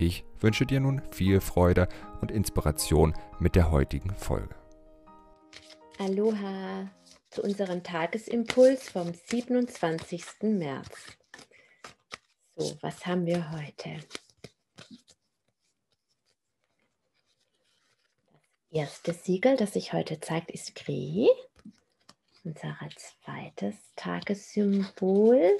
Ich wünsche dir nun viel Freude und Inspiration mit der heutigen Folge. Aloha zu unserem Tagesimpuls vom 27. März. So, was haben wir heute? Das erste Siegel, das sich heute zeigt, ist Kri. Unser zweites Tagessymbol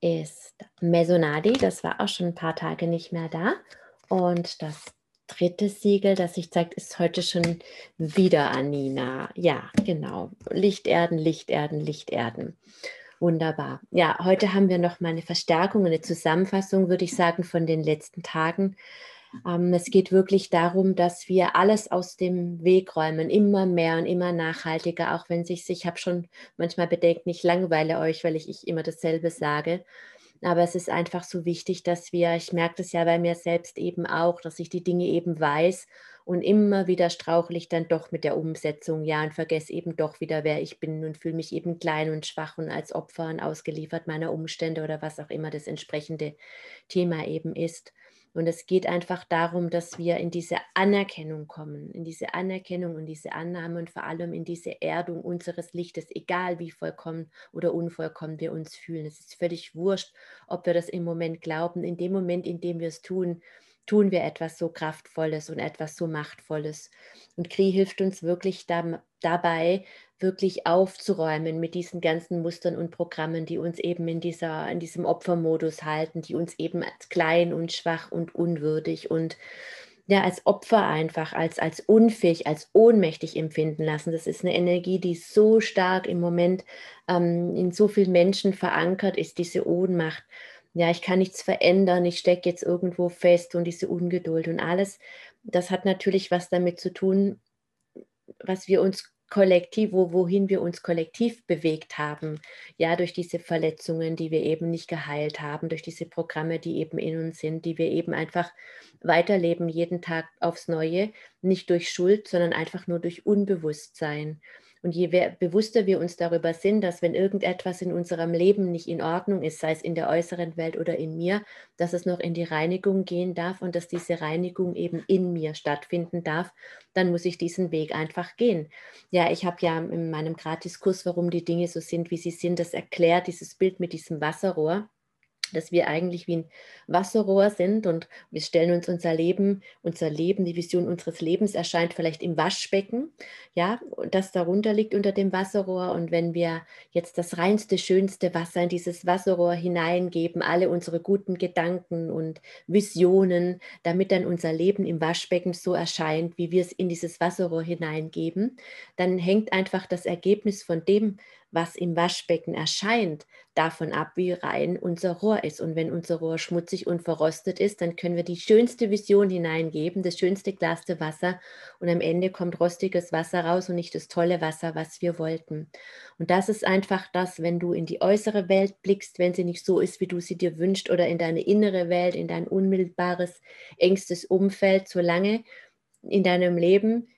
ist Mesonadi. Das war auch schon ein paar Tage nicht mehr da. Und das dritte Siegel, das sich zeigt, ist heute schon wieder Anina. Ja, genau. Lichterden, Lichterden, Lichterden. Wunderbar. Ja, heute haben wir noch mal eine Verstärkung, eine Zusammenfassung, würde ich sagen, von den letzten Tagen. Ähm, es geht wirklich darum, dass wir alles aus dem Weg räumen, immer mehr und immer nachhaltiger, auch wenn sich, ich habe schon manchmal Bedenken, ich langweile euch, weil ich, ich immer dasselbe sage. Aber es ist einfach so wichtig, dass wir, ich merke das ja bei mir selbst eben auch, dass ich die Dinge eben weiß und immer wieder strauchle ich dann doch mit der Umsetzung, ja, und vergesse eben doch wieder, wer ich bin und fühle mich eben klein und schwach und als Opfer und ausgeliefert meiner Umstände oder was auch immer das entsprechende Thema eben ist. Und es geht einfach darum, dass wir in diese Anerkennung kommen, in diese Anerkennung und diese Annahme und vor allem in diese Erdung unseres Lichtes, egal wie vollkommen oder unvollkommen wir uns fühlen. Es ist völlig wurscht, ob wir das im Moment glauben. In dem Moment, in dem wir es tun, tun wir etwas so Kraftvolles und etwas so Machtvolles. Und Kri hilft uns wirklich da, dabei, wirklich aufzuräumen mit diesen ganzen Mustern und Programmen, die uns eben in, dieser, in diesem Opfermodus halten, die uns eben als klein und schwach und unwürdig und ja, als Opfer einfach, als, als unfähig, als ohnmächtig empfinden lassen. Das ist eine Energie, die so stark im Moment ähm, in so vielen Menschen verankert ist, diese Ohnmacht. Ja, ich kann nichts verändern, ich stecke jetzt irgendwo fest und diese Ungeduld und alles. Das hat natürlich was damit zu tun, was wir uns kollektiv, wo, wohin wir uns kollektiv bewegt haben, ja, durch diese Verletzungen, die wir eben nicht geheilt haben, durch diese Programme, die eben in uns sind, die wir eben einfach weiterleben, jeden Tag aufs Neue, nicht durch Schuld, sondern einfach nur durch Unbewusstsein. Und je bewusster wir uns darüber sind, dass wenn irgendetwas in unserem Leben nicht in Ordnung ist, sei es in der äußeren Welt oder in mir, dass es noch in die Reinigung gehen darf und dass diese Reinigung eben in mir stattfinden darf, dann muss ich diesen Weg einfach gehen. Ja, ich habe ja in meinem Gratiskurs, warum die Dinge so sind, wie sie sind, das erklärt, dieses Bild mit diesem Wasserrohr dass wir eigentlich wie ein Wasserrohr sind und wir stellen uns unser Leben, unser Leben, die Vision unseres Lebens erscheint vielleicht im Waschbecken, ja, das darunter liegt unter dem Wasserrohr. Und wenn wir jetzt das reinste, schönste Wasser in dieses Wasserrohr hineingeben, alle unsere guten Gedanken und Visionen, damit dann unser Leben im Waschbecken so erscheint, wie wir es in dieses Wasserrohr hineingeben, dann hängt einfach das Ergebnis von dem was im Waschbecken erscheint, davon ab, wie rein unser Rohr ist. Und wenn unser Rohr schmutzig und verrostet ist, dann können wir die schönste Vision hineingeben, das schönste Glas der Wasser und am Ende kommt rostiges Wasser raus und nicht das tolle Wasser, was wir wollten. Und das ist einfach das, wenn du in die äußere Welt blickst, wenn sie nicht so ist, wie du sie dir wünschst oder in deine innere Welt, in dein unmittelbares, engstes Umfeld, solange in deinem Leben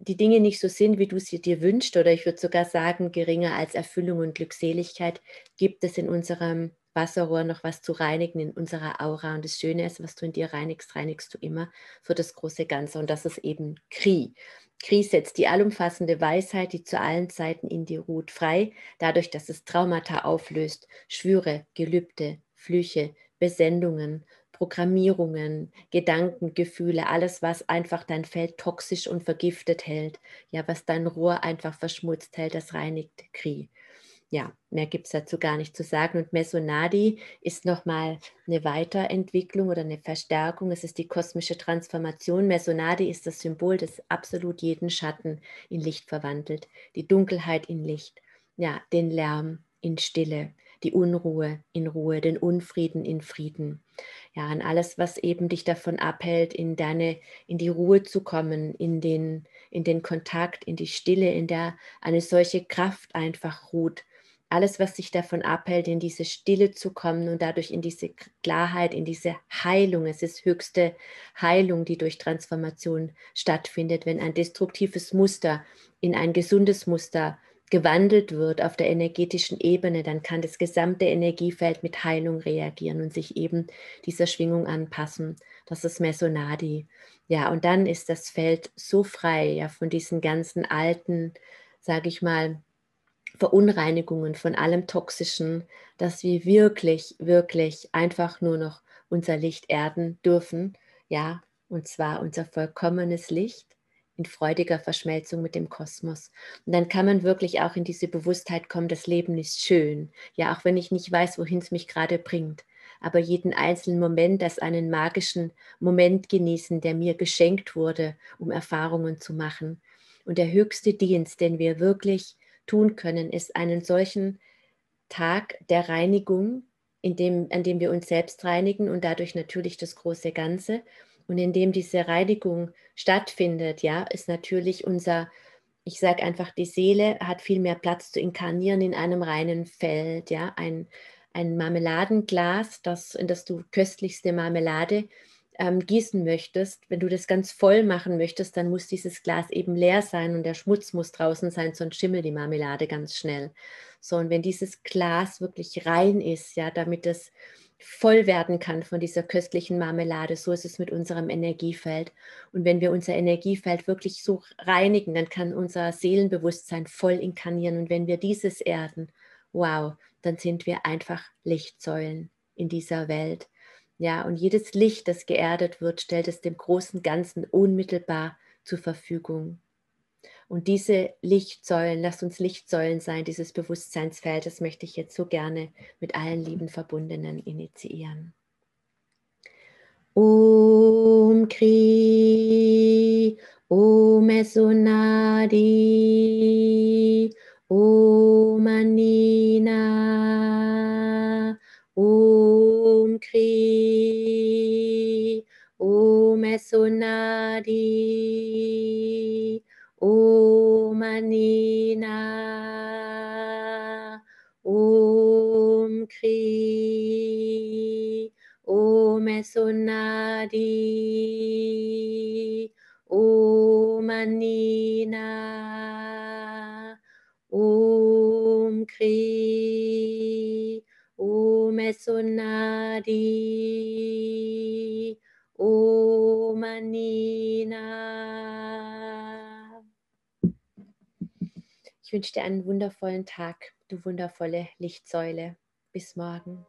die Dinge nicht so sind, wie du sie dir wünschst, oder ich würde sogar sagen, geringer als Erfüllung und Glückseligkeit, gibt es in unserem Wasserrohr noch was zu reinigen, in unserer Aura. Und das Schöne ist, was du in dir reinigst, reinigst du immer für das große Ganze. Und das ist eben Kri. Kri setzt die allumfassende Weisheit, die zu allen Zeiten in dir ruht, frei, dadurch, dass es Traumata auflöst, Schwüre, Gelübde, Flüche, Besendungen, Programmierungen, Gedanken, Gefühle, alles, was einfach dein Feld toxisch und vergiftet hält, ja, was dein Rohr einfach verschmutzt hält, das reinigt Kri. Ja, mehr gibt es dazu gar nicht zu sagen. Und Mesonadi ist nochmal eine Weiterentwicklung oder eine Verstärkung. Es ist die kosmische Transformation. Mesonadi ist das Symbol, das absolut jeden Schatten in Licht verwandelt, die Dunkelheit in Licht, ja, den Lärm in Stille, die Unruhe in Ruhe, den Unfrieden in Frieden. Ja, und alles, was eben dich davon abhält, in deine, in die Ruhe zu kommen, in den, in den Kontakt, in die Stille, in der eine solche Kraft einfach ruht, alles, was sich davon abhält, in diese Stille zu kommen und dadurch in diese Klarheit, in diese Heilung. Es ist höchste Heilung, die durch Transformation stattfindet, wenn ein destruktives Muster in ein gesundes Muster gewandelt wird auf der energetischen Ebene, dann kann das gesamte Energiefeld mit Heilung reagieren und sich eben dieser Schwingung anpassen. Das ist Mesonadi. Ja, und dann ist das Feld so frei ja, von diesen ganzen alten, sage ich mal, Verunreinigungen, von allem Toxischen, dass wir wirklich, wirklich einfach nur noch unser Licht erden dürfen. Ja, und zwar unser vollkommenes Licht in freudiger Verschmelzung mit dem Kosmos. Und dann kann man wirklich auch in diese Bewusstheit kommen, das Leben ist schön. Ja, auch wenn ich nicht weiß, wohin es mich gerade bringt. Aber jeden einzelnen Moment als einen magischen Moment genießen, der mir geschenkt wurde, um Erfahrungen zu machen. Und der höchste Dienst, den wir wirklich tun können, ist einen solchen Tag der Reinigung, in dem, an dem wir uns selbst reinigen und dadurch natürlich das große Ganze. Und indem diese Reinigung stattfindet, ja, ist natürlich unser, ich sage einfach, die Seele hat viel mehr Platz zu inkarnieren in einem reinen Feld, ja, ein, ein Marmeladenglas, das, in das du köstlichste Marmelade ähm, gießen möchtest, wenn du das ganz voll machen möchtest, dann muss dieses Glas eben leer sein und der Schmutz muss draußen sein, sonst schimmelt die Marmelade ganz schnell. So, und wenn dieses Glas wirklich rein ist, ja, damit es voll werden kann von dieser köstlichen Marmelade. So ist es mit unserem Energiefeld. Und wenn wir unser Energiefeld wirklich so reinigen, dann kann unser Seelenbewusstsein voll inkarnieren. Und wenn wir dieses erden, wow, dann sind wir einfach Lichtsäulen in dieser Welt. Ja, und jedes Licht, das geerdet wird, stellt es dem großen Ganzen unmittelbar zur Verfügung. Und diese Lichtsäulen, lasst uns Lichtsäulen sein, dieses Bewusstseinsfeld, das möchte ich jetzt so gerne mit allen lieben Verbundenen initiieren. Om Kri, Om Esonadi, Om Anina, Om Kri. Sonadi Om Anina Om Kri Om Sonadi Om Anina Om Kri Om Sonadi wünsche dir einen wundervollen Tag, du wundervolle Lichtsäule. Bis morgen.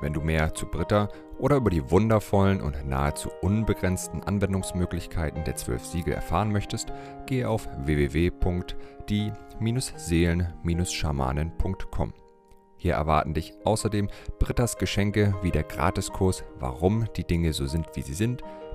Wenn du mehr zu Britta oder über die wundervollen und nahezu unbegrenzten Anwendungsmöglichkeiten der zwölf Siegel erfahren möchtest, gehe auf www.die-seelen-schamanen.com. Hier erwarten dich außerdem Brittas Geschenke wie der Gratiskurs Warum die Dinge so sind, wie sie sind,